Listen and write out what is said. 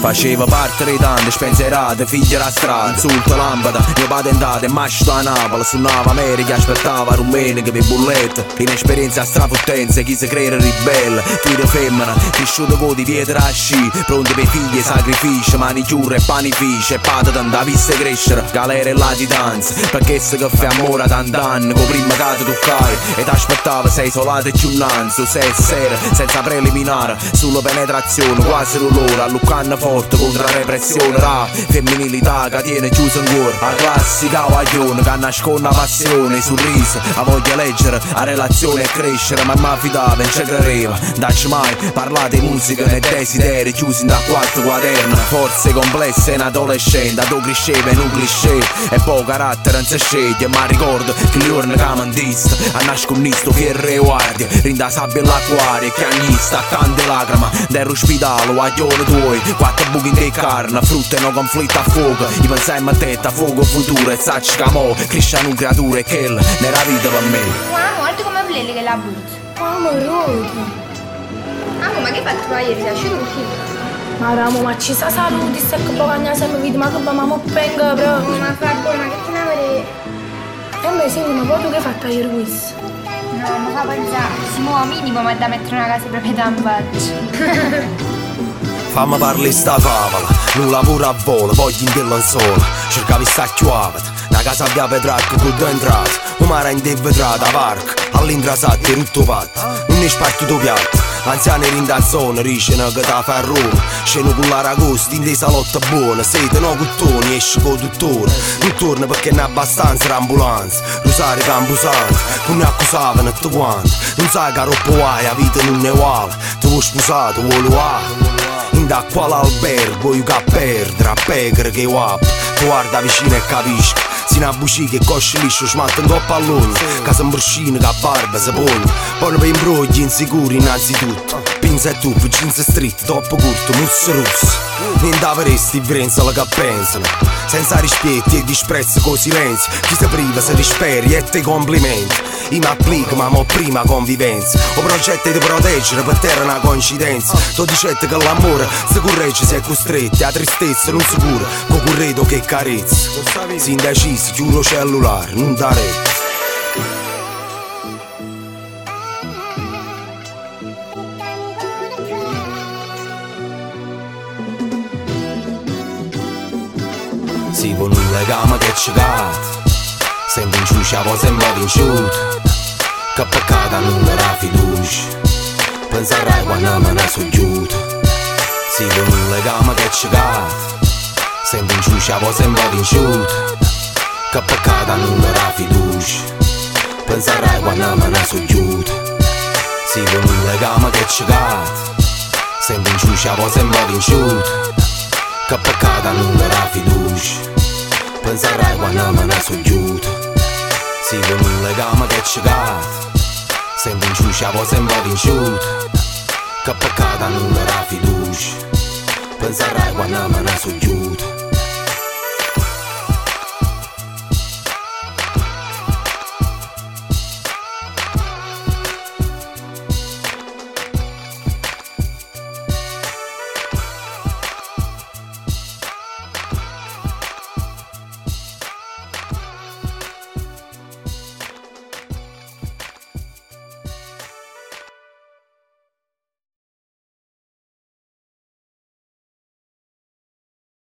Faceva parte dei tanti spensierate, figli della strada Insulto lampada, mio patentato e mascio a Napoli. Suonava America, aspettava rumenica per bullette. Inesperienza strafottenza, chi si crede ribelle. Figlio femmina, cresciuto con di pietra a sci. Pronti per figli, sacrifici, manicure e panifici E pata da viste crescere, galere e latitanza Perché se che fai amore a tant'anni, con prima che ti toccai E t'aspettava, sei isolato e più innanzi Sei sera, senza preliminare, solo penetrazione Quasi l'ora, luccanna forte contro la repressione. Ra, femminilità che tiene chiuso in cuore. La classica guaglione che nasconde la passione. Sorriso, la voglia leggere, la relazione e crescere Ma mi affidava, non ci credeva. Dacci mai, parlate musica nei desideri Chiusi da quattro quaderni. Forze complesse in adolescente Tu cresceva in un cliché. E poi carattere non si sceglie Ma ricordo che giorno che mi disse A nascondisto fierre e guardia Rinda sabbia l'acquario Che agnista, tante lacrime. Dell'ospedale, guaglione tuoi buchi di carne Frutta e no conflitto a fuoco I pensai a te, a fuoco futuro E sacci che mo cresciano creature Che nella vita per me Mamma, guarda come blelle che la buzza. Amoroso. Amo, ma che hai fatto ieri? Sei uscito chi? Ma ramo, ma ci sa saluti, se che bagna sempre vedi, ma che ba mamma penga proprio. Ma fa buona, ma che ne avrei... E me senti, ma poi tu che hai fatto ieri questo? No, ma fa pensare. Si muove minimo, ma da mettere una casa di proprietà in faccia. Fammi parli sta favola, non lavoro a volo, voglio in della sola Cercavi sta chiuavata, una casa via petracco con due entrate. Un mare in vetrata, varca, all'intrasate, tutto fatto. Non è spartito piatto, anziani in da zona, ricono che ta fa a Roma Sceno con l'aragosto, in dei salotti buoni, sete no cuttoni, esce con dottore. Non torna perché non è abbastanza l'ambulanza Rosario campusante, non ne accusavano tutti quanti Non sai che roba vuoi, la vita non è uguale Ti vuoi sposato, vuoi lo Inda qual albergo e o perdra Pegra que eu ap Guarda a vicina cabisco Sina buxiga coche lixos matam do palun Casa mbrexina da barba zabon Bona bem brogli inseguro innanzitutto. Pinza tu jeans street dopo curto musso russo Nem dava resti vrenza la che pensano. Senza rispetti e desprezo com silêncio, Chi se priva se disperi e te complimenti. Io mi applico ma mo prima convivenza. O progetti di proteggere per terra una coincidenza. Tu dicete che l'amore si corregge se è costretti. A tristezza non si cura, con corredo che carezza. Si indecisi, chiudo cellulare, non dare Si con un legame che ci cade Sembra in sciuscia, sembrava inciut Che peccato non darà fiducia Penserai quando me ne soggiut Si con un legame che è cecato Sembra in sciuscia, sembrava nu Che peccato non darà fiducia Penserai quando me ne soggiut Si con un legame che è cecato Sembra in sciuscia, sembrava inciut Che peccato non darà fiducia Penserai quando me ne soggiut chegat Se îndinșu și avo se îmbărinșut Că păcat anul ora fi duș Pensar ai guană mă nasugiut